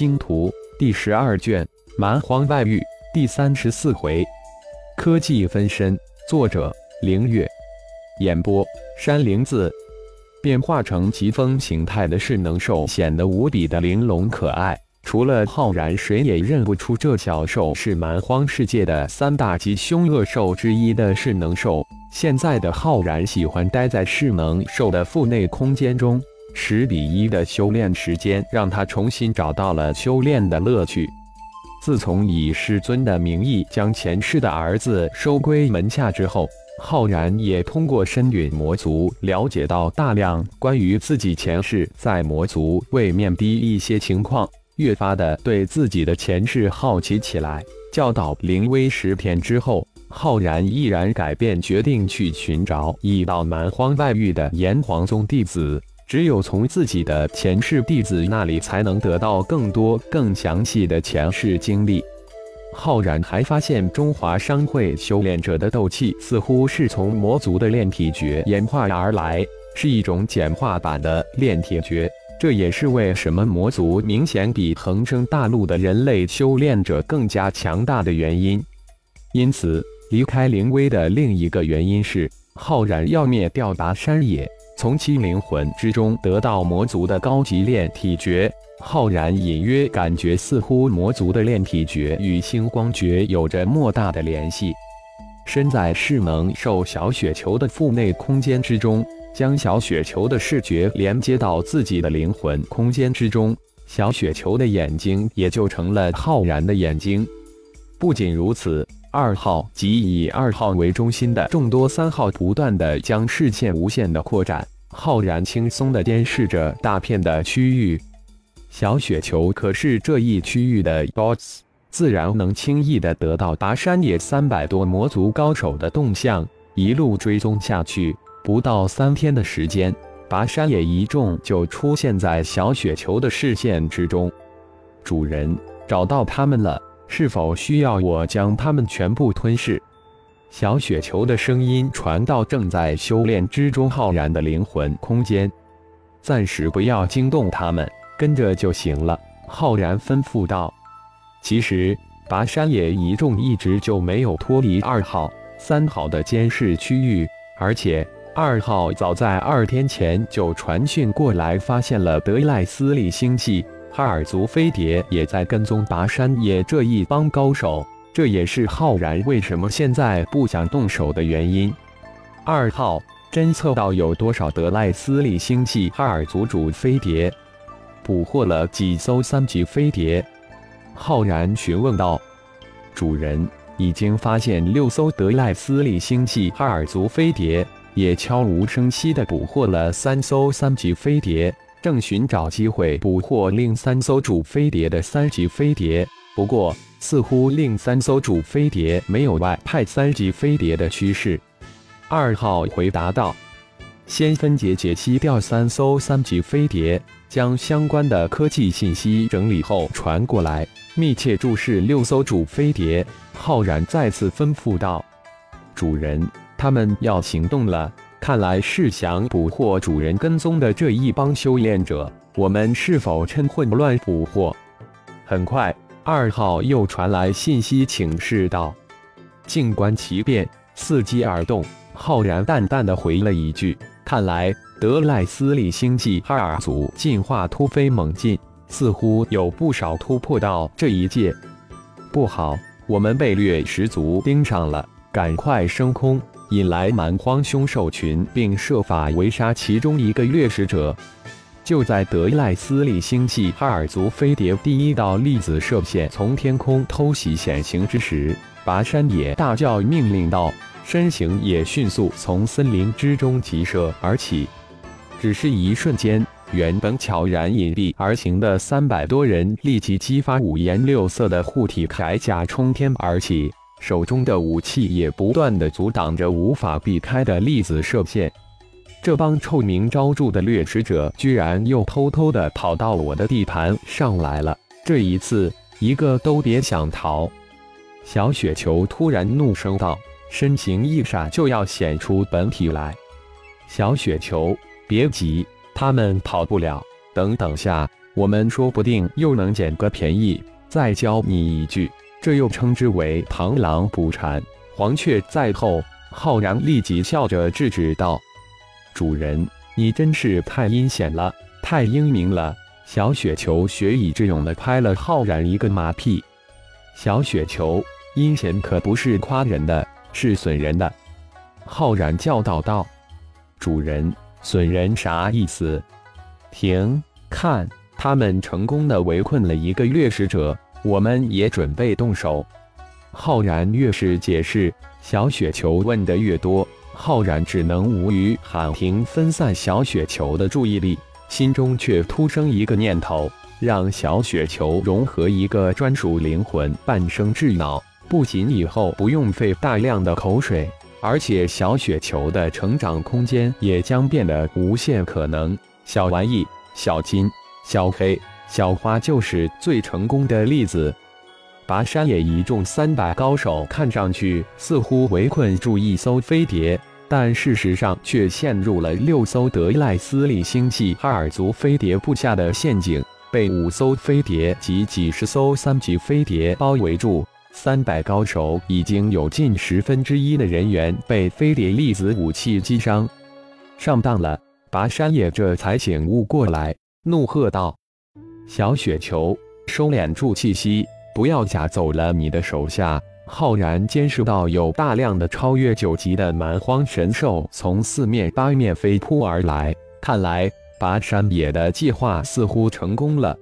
星图》第十二卷《蛮荒外域》第三十四回。科技分身，作者：凌月，演播：山灵子。变化成疾风形态的势能兽显得无比的玲珑可爱。除了浩然，谁也认不出这小兽是蛮荒世界的三大极凶恶兽之一的势能兽。现在的浩然喜欢待在势能兽的腹内空间中。十比一的修炼时间，让他重新找到了修炼的乐趣。自从以师尊的名义将前世的儿子收归门下之后，浩然也通过深陨魔族了解到大量关于自己前世在魔族位面的一些情况，越发的对自己的前世好奇起来。教导灵威十天之后，浩然毅然改变决定，去寻找已到蛮荒外域的炎黄宗弟子。只有从自己的前世弟子那里，才能得到更多、更详细的前世经历。浩然还发现，中华商会修炼者的斗气似乎是从魔族的炼体诀演化而来，是一种简化版的炼体诀。这也是为什么魔族明显比恒生大陆的人类修炼者更加强大的原因。因此，离开灵威的另一个原因是，浩然要灭掉达山野。从其灵魂之中得到魔族的高级炼体诀，浩然隐约感觉似乎魔族的炼体诀与星光诀有着莫大的联系。身在势能兽小雪球的腹内空间之中，将小雪球的视觉连接到自己的灵魂空间之中，小雪球的眼睛也就成了浩然的眼睛。不仅如此。二号及以二号为中心的众多三号不断的将视线无限的扩展，浩然轻松的监视着大片的区域。小雪球可是这一区域的 BOSS，自然能轻易的得到拔山野三百多魔族高手的动向，一路追踪下去，不到三天的时间，拔山野一众就出现在小雪球的视线之中。主人找到他们了。是否需要我将他们全部吞噬？小雪球的声音传到正在修炼之中浩然的灵魂空间。暂时不要惊动他们，跟着就行了。浩然吩咐道。其实，拔山野一众一直就没有脱离二号、三号的监视区域，而且二号早在二天前就传讯过来，发现了德赖斯利星系。哈尔族飞碟也在跟踪拔山野这一帮高手，这也是浩然为什么现在不想动手的原因。二号侦测到有多少德赖斯利星系哈尔族主飞碟？捕获了几艘三级飞碟？浩然询问道。主人已经发现六艘德赖斯利星系哈尔族飞碟，也悄无声息地捕获了三艘三级飞碟。正寻找机会捕获另三艘主飞碟的三级飞碟，不过似乎另三艘主飞碟没有外派三级飞碟的趋势。二号回答道：“先分解解析掉三艘三级飞碟，将相关的科技信息整理后传过来，密切注视六艘主飞碟。”浩然再次吩咐道：“主人，他们要行动了。”看来是想捕获主人跟踪的这一帮修炼者，我们是否趁混乱捕获？很快，二号又传来信息，请示道：“静观其变，伺机而动。”浩然淡淡的回了一句：“看来德赖斯利星际哈尔族进化突飞猛进，似乎有不少突破到这一界。不好，我们被掠食族盯上了，赶快升空！”引来蛮荒凶兽群，并设法围杀其中一个掠食者。就在德赖斯利星系哈尔族飞碟第一道粒子射线从天空偷袭显形之时，跋山野大叫命令道，身形也迅速从森林之中急射而起。只是一瞬间，原本悄然隐蔽而行的三百多人立即激发五颜六色的护体铠甲冲天而起。手中的武器也不断的阻挡着无法避开的粒子射线。这帮臭名昭著的掠食者，居然又偷偷的跑到我的地盘上来了！这一次，一个都别想逃！小雪球突然怒声道，身形一闪，就要显出本体来。小雪球，别急，他们跑不了。等等下，我们说不定又能捡个便宜。再教你一句，这又称之为螳螂捕蝉，黄雀在后。”浩然立即笑着制止道：“主人，你真是太阴险了，太英明了。”小雪球学以致用的拍了浩然一个马屁。小雪球，阴险可不是夸人的，是损人的。浩然教导道：“主人，损人啥意思？”停！看，他们成功的围困了一个掠食者，我们也准备动手。浩然越是解释，小雪球问的越多，浩然只能无语喊停，分散小雪球的注意力。心中却突生一个念头，让小雪球融合一个专属灵魂，半生智脑。不仅以后不用费大量的口水，而且小雪球的成长空间也将变得无限可能。小玩意、小金、小黑、小花就是最成功的例子。跋山野一众三百高手看上去似乎围困住一艘飞碟。但事实上却陷入了六艘德赖斯利星系哈尔族飞碟布下的陷阱，被五艘飞碟及几十艘三级飞碟包围住。三百高手已经有近十分之一的人员被飞碟粒子武器击伤，上当了！拔山野这才醒悟过来，怒喝道：“小雪球，收敛住气息，不要夹走了你的手下。”浩然监视到有大量的超越九级的蛮荒神兽从四面八面飞扑而来，看来拔山野的计划似乎成功了。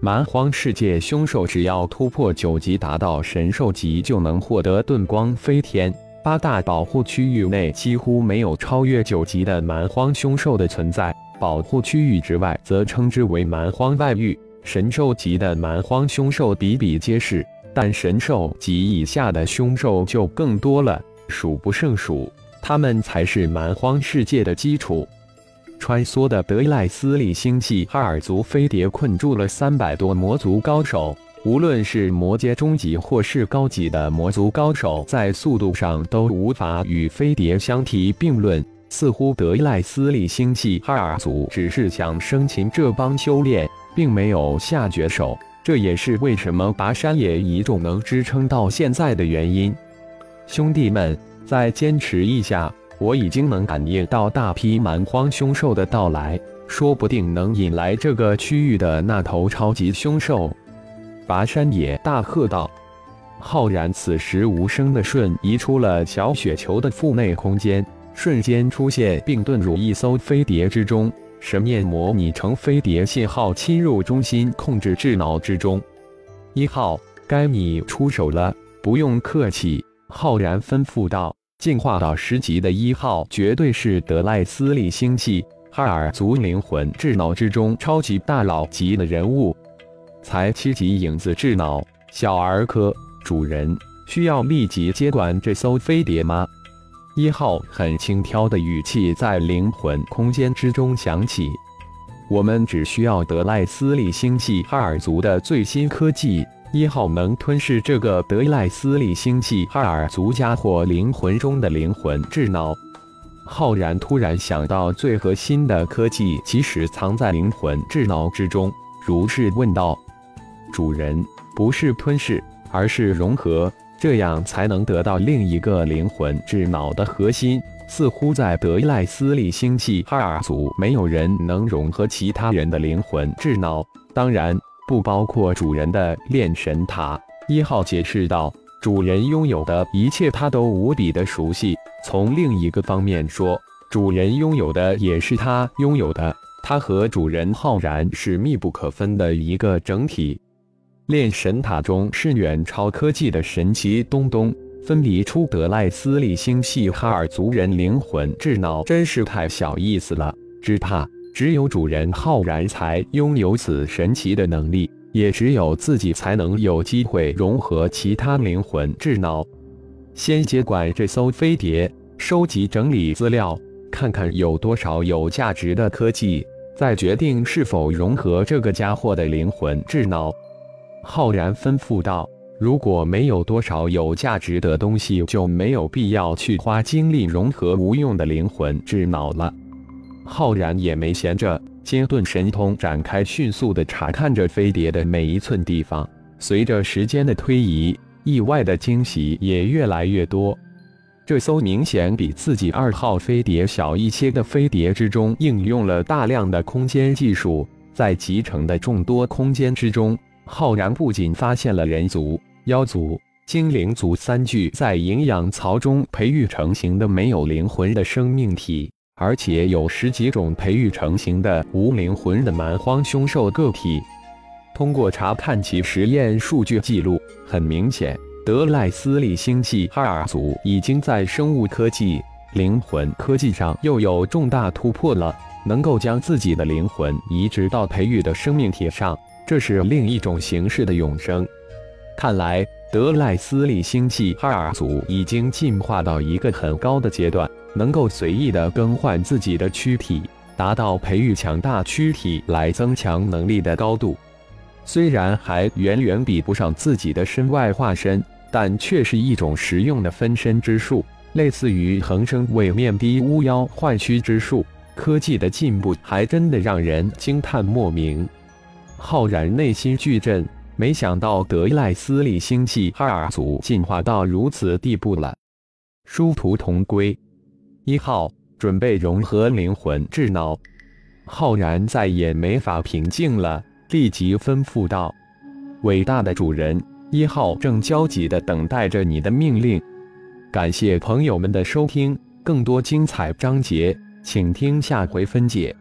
蛮荒世界凶兽只要突破九级达到神兽级，就能获得遁光飞天。八大保护区域内几乎没有超越九级的蛮荒凶兽的存在，保护区域之外则称之为蛮荒外域。神兽级的蛮荒凶兽比比皆是。但神兽及以下的凶兽就更多了，数不胜数。它们才是蛮荒世界的基础。穿梭的德赖斯利星系哈尔族飞碟困住了三百多魔族高手，无论是魔阶中级或是高级的魔族高手，在速度上都无法与飞碟相提并论。似乎德赖斯利星系哈尔族只是想生擒这帮修炼，并没有下绝手。这也是为什么拔山野一众能支撑到现在的原因。兄弟们，再坚持一下，我已经能感应到大批蛮荒凶兽的到来，说不定能引来这个区域的那头超级凶兽。拔山野大喝道。浩然此时无声的瞬移出了小雪球的腹内空间，瞬间出现并遁入一艘飞碟之中。神念模拟成飞碟信号，侵入中心控制智脑之中。一号，该你出手了，不用客气。”浩然吩咐道。进化到十级的一号，绝对是德赖斯利星系哈尔族灵魂智脑之中超级大佬级的人物。才七级影子智脑，小儿科。主人需要立即接管这艘飞碟吗？一号很轻佻的语气在灵魂空间之中响起：“我们只需要德赖斯利星系哈尔族的最新科技，一号能吞噬这个德赖斯利星系哈尔族家伙灵魂中的灵魂智脑。”浩然突然想到，最核心的科技其实藏在灵魂智脑之中，如是问道：“主人，不是吞噬，而是融合。”这样才能得到另一个灵魂智脑的核心。似乎在德赖斯利星系哈尔族，没有人能融合其他人的灵魂智脑，当然不包括主人的炼神塔。一号解释道：“主人拥有的一切，他都无比的熟悉。从另一个方面说，主人拥有的也是他拥有的。他和主人浩然是密不可分的一个整体。”炼神塔中是远超科技的神奇东东，分离出德赖斯利星系哈尔族人灵魂智脑，真是太小意思了。只怕只有主人浩然才拥有此神奇的能力，也只有自己才能有机会融合其他灵魂智脑。先接管这艘飞碟，收集整理资料，看看有多少有价值的科技，再决定是否融合这个家伙的灵魂智脑。浩然吩咐道：“如果没有多少有价值的东西，就没有必要去花精力融合无用的灵魂智脑了。”浩然也没闲着，金盾神通展开，迅速的查看着飞碟的每一寸地方。随着时间的推移，意外的惊喜也越来越多。这艘明显比自己二号飞碟小一些的飞碟之中，应用了大量的空间技术。在集成的众多空间之中，浩然不仅发现了人族、妖族、精灵族三具在营养槽中培育成型的没有灵魂的生命体，而且有十几种培育成型的无灵魂的蛮荒凶兽个体。通过查看其实验数据记录，很明显，德赖斯利星系哈尔族已经在生物科技、灵魂科技上又有重大突破了。能够将自己的灵魂移植到培育的生命体上，这是另一种形式的永生。看来德赖斯利星系哈尔族已经进化到一个很高的阶段，能够随意的更换自己的躯体，达到培育强大躯体来增强能力的高度。虽然还远远比不上自己的身外化身，但却是一种实用的分身之术，类似于恒生位面低巫妖换躯之术。科技的进步还真的让人惊叹莫名，浩然内心巨震，没想到德赖斯利星系哈尔族进化到如此地步了。殊途同归，一号准备融合灵魂智脑。浩然再也没法平静了，立即吩咐道：“伟大的主人，一号正焦急地等待着你的命令。”感谢朋友们的收听，更多精彩章节。请听下回分解。